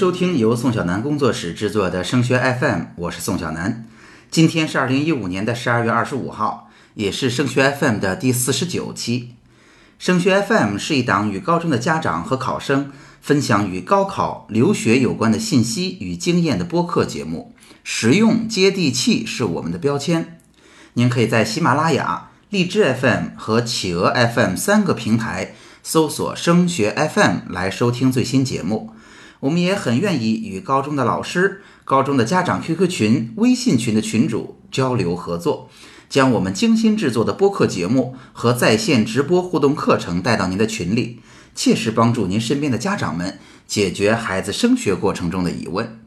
收听由宋小南工作室制作的升学 FM，我是宋小南。今天是二零一五年的十二月二十五号，也是升学 FM 的第四十九期。升学 FM 是一档与高中的家长和考生分享与高考、留学有关的信息与经验的播客节目，实用接地气是我们的标签。您可以在喜马拉雅、荔枝 FM 和企鹅 FM 三个平台搜索“升学 FM” 来收听最新节目。我们也很愿意与高中的老师、高中的家长 QQ 群、微信群的群主交流合作，将我们精心制作的播客节目和在线直播互动课程带到您的群里，切实帮助您身边的家长们解决孩子升学过程中的疑问。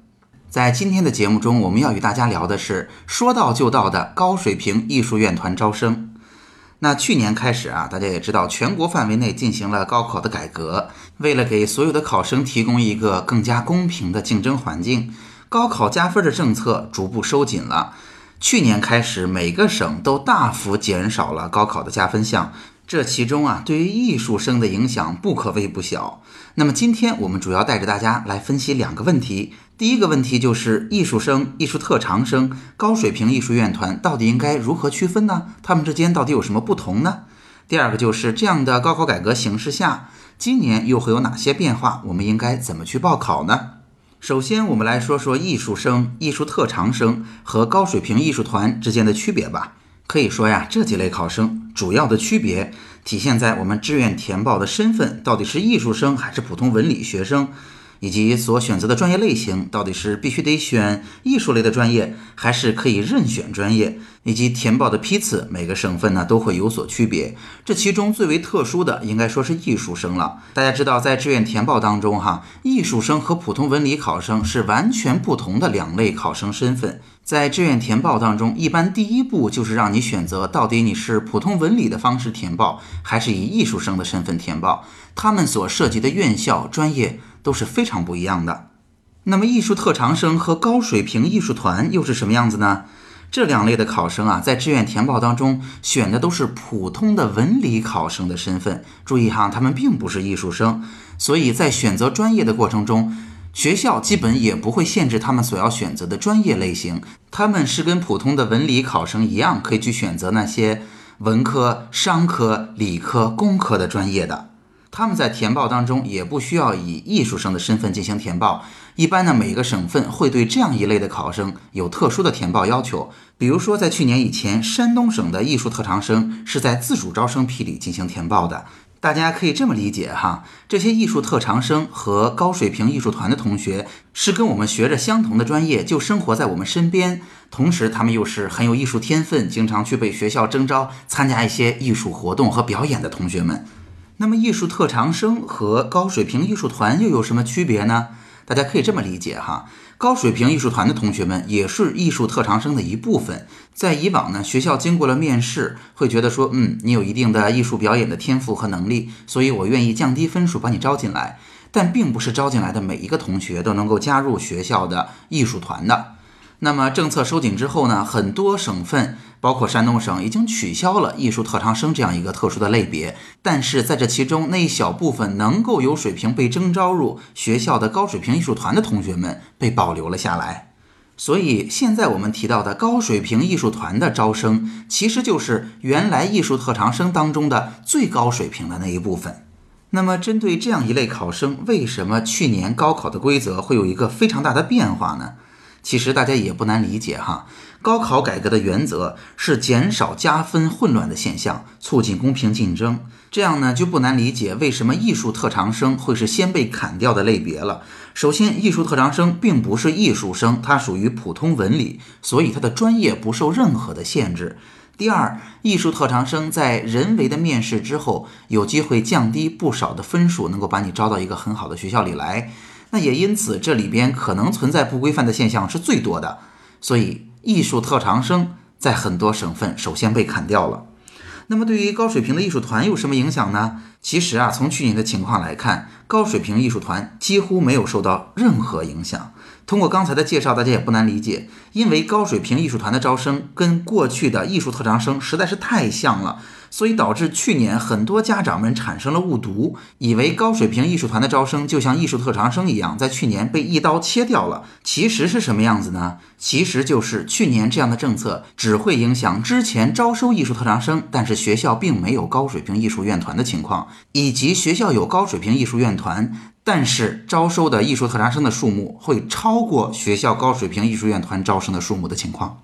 在今天的节目中，我们要与大家聊的是说到就到的高水平艺术院团招生。那去年开始啊，大家也知道，全国范围内进行了高考的改革。为了给所有的考生提供一个更加公平的竞争环境，高考加分的政策逐步收紧了。去年开始，每个省都大幅减少了高考的加分项。这其中啊，对于艺术生的影响不可谓不小。那么今天我们主要带着大家来分析两个问题。第一个问题就是艺术生、艺术特长生、高水平艺术院团到底应该如何区分呢？他们之间到底有什么不同呢？第二个就是这样的高考改革形势下，今年又会有哪些变化？我们应该怎么去报考呢？首先，我们来说说艺术生、艺术特长生和高水平艺术团之间的区别吧。可以说呀，这几类考生主要的区别体现在我们志愿填报的身份到底是艺术生还是普通文理学生。以及所选择的专业类型到底是必须得选艺术类的专业，还是可以任选专业？以及填报的批次，每个省份呢都会有所区别。这其中最为特殊的，应该说是艺术生了。大家知道，在志愿填报当中，哈，艺术生和普通文理考生是完全不同的两类考生身份。在志愿填报当中，一般第一步就是让你选择到底你是普通文理的方式填报，还是以艺术生的身份填报。他们所涉及的院校专业。都是非常不一样的。那么，艺术特长生和高水平艺术团又是什么样子呢？这两类的考生啊，在志愿填报当中选的都是普通的文理考生的身份。注意哈，他们并不是艺术生，所以在选择专业的过程中，学校基本也不会限制他们所要选择的专业类型。他们是跟普通的文理考生一样，可以去选择那些文科、商科、理科、工科的专业的。他们在填报当中也不需要以艺术生的身份进行填报。一般呢，每个省份会对这样一类的考生有特殊的填报要求。比如说，在去年以前，山东省的艺术特长生是在自主招生批里进行填报的。大家可以这么理解哈，这些艺术特长生和高水平艺术团的同学是跟我们学着相同的专业，就生活在我们身边，同时他们又是很有艺术天分，经常去被学校征招参加一些艺术活动和表演的同学们。那么，艺术特长生和高水平艺术团又有什么区别呢？大家可以这么理解哈，高水平艺术团的同学们也是艺术特长生的一部分。在以往呢，学校经过了面试，会觉得说，嗯，你有一定的艺术表演的天赋和能力，所以我愿意降低分数把你招进来。但并不是招进来的每一个同学都能够加入学校的艺术团的。那么政策收紧之后呢，很多省份，包括山东省，已经取消了艺术特长生这样一个特殊的类别。但是在这其中，那一小部分能够有水平被征招入学校的高水平艺术团的同学们被保留了下来。所以现在我们提到的高水平艺术团的招生，其实就是原来艺术特长生当中的最高水平的那一部分。那么针对这样一类考生，为什么去年高考的规则会有一个非常大的变化呢？其实大家也不难理解哈，高考改革的原则是减少加分混乱的现象，促进公平竞争。这样呢，就不难理解为什么艺术特长生会是先被砍掉的类别了。首先，艺术特长生并不是艺术生，它属于普通文理，所以它的专业不受任何的限制。第二，艺术特长生在人为的面试之后，有机会降低不少的分数，能够把你招到一个很好的学校里来。那也因此，这里边可能存在不规范的现象是最多的，所以艺术特长生在很多省份首先被砍掉了。那么对于高水平的艺术团有什么影响呢？其实啊，从去年的情况来看，高水平艺术团几乎没有受到任何影响。通过刚才的介绍，大家也不难理解，因为高水平艺术团的招生跟过去的艺术特长生实在是太像了。所以导致去年很多家长们产生了误读，以为高水平艺术团的招生就像艺术特长生一样，在去年被一刀切掉了。其实是什么样子呢？其实就是去年这样的政策只会影响之前招收艺术特长生，但是学校并没有高水平艺术院团的情况，以及学校有高水平艺术院团。但是招收的艺术特长生的数目会超过学校高水平艺术院团招生的数目的情况，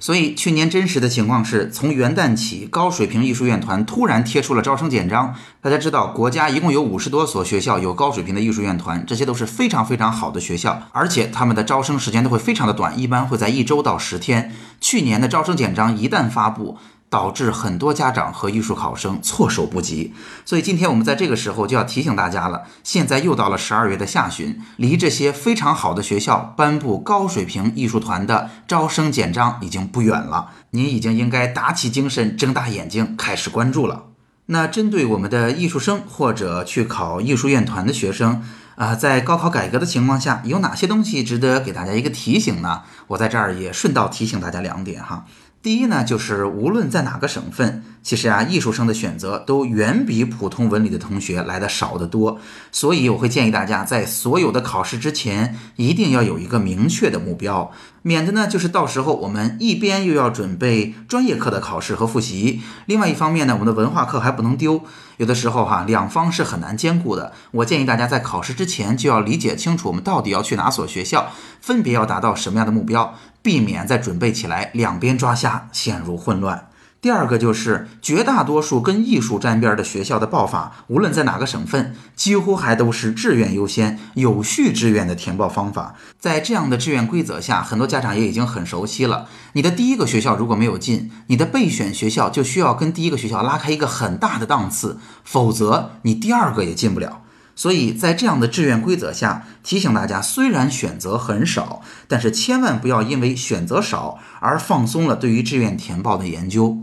所以去年真实的情况是从元旦起，高水平艺术院团突然贴出了招生简章。大家知道，国家一共有五十多所学校有高水平的艺术院团，这些都是非常非常好的学校，而且他们的招生时间都会非常的短，一般会在一周到十天。去年的招生简章一旦发布，导致很多家长和艺术考生措手不及，所以今天我们在这个时候就要提醒大家了。现在又到了十二月的下旬，离这些非常好的学校颁布高水平艺术团的招生简章已经不远了，您已经应该打起精神，睁大眼睛开始关注了。那针对我们的艺术生或者去考艺术院团的学生啊，在高考改革的情况下，有哪些东西值得给大家一个提醒呢？我在这儿也顺道提醒大家两点哈。第一呢，就是无论在哪个省份，其实啊，艺术生的选择都远比普通文理的同学来的少得多。所以我会建议大家在所有的考试之前，一定要有一个明确的目标，免得呢，就是到时候我们一边又要准备专业课的考试和复习，另外一方面呢，我们的文化课还不能丢。有的时候哈，两方是很难兼顾的。我建议大家在考试之前就要理解清楚，我们到底要去哪所学校，分别要达到什么样的目标。避免在准备起来两边抓瞎，陷入混乱。第二个就是绝大多数跟艺术沾边的学校的报法，无论在哪个省份，几乎还都是志愿优先、有序志愿的填报方法。在这样的志愿规则下，很多家长也已经很熟悉了。你的第一个学校如果没有进，你的备选学校就需要跟第一个学校拉开一个很大的档次，否则你第二个也进不了。所以在这样的志愿规则下，提醒大家，虽然选择很少，但是千万不要因为选择少而放松了对于志愿填报的研究。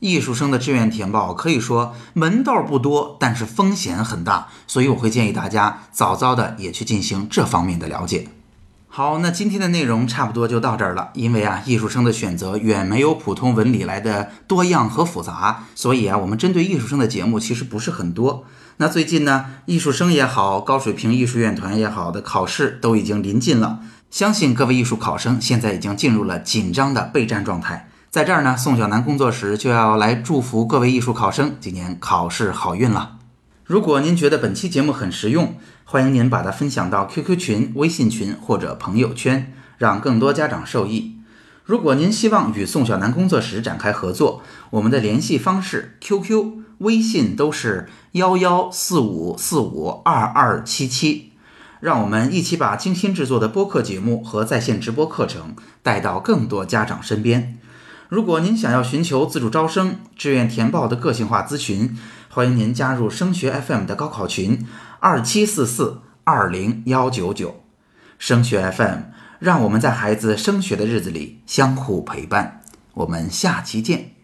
艺术生的志愿填报可以说门道不多，但是风险很大，所以我会建议大家早早的也去进行这方面的了解。好，那今天的内容差不多就到这儿了。因为啊，艺术生的选择远没有普通文理来的多样和复杂，所以啊，我们针对艺术生的节目其实不是很多。那最近呢，艺术生也好，高水平艺术院团也好的考试都已经临近了，相信各位艺术考生现在已经进入了紧张的备战状态。在这儿呢，宋小南工作室就要来祝福各位艺术考生今年考试好运了。如果您觉得本期节目很实用，欢迎您把它分享到 QQ 群、微信群或者朋友圈，让更多家长受益。如果您希望与宋小南工作室展开合作，我们的联系方式 QQ。微信都是幺幺四五四五二二七七，让我们一起把精心制作的播客节目和在线直播课程带到更多家长身边。如果您想要寻求自主招生、志愿填报的个性化咨询，欢迎您加入升学 FM 的高考群二七四四二零幺九九。升学 FM，让我们在孩子升学的日子里相互陪伴。我们下期见。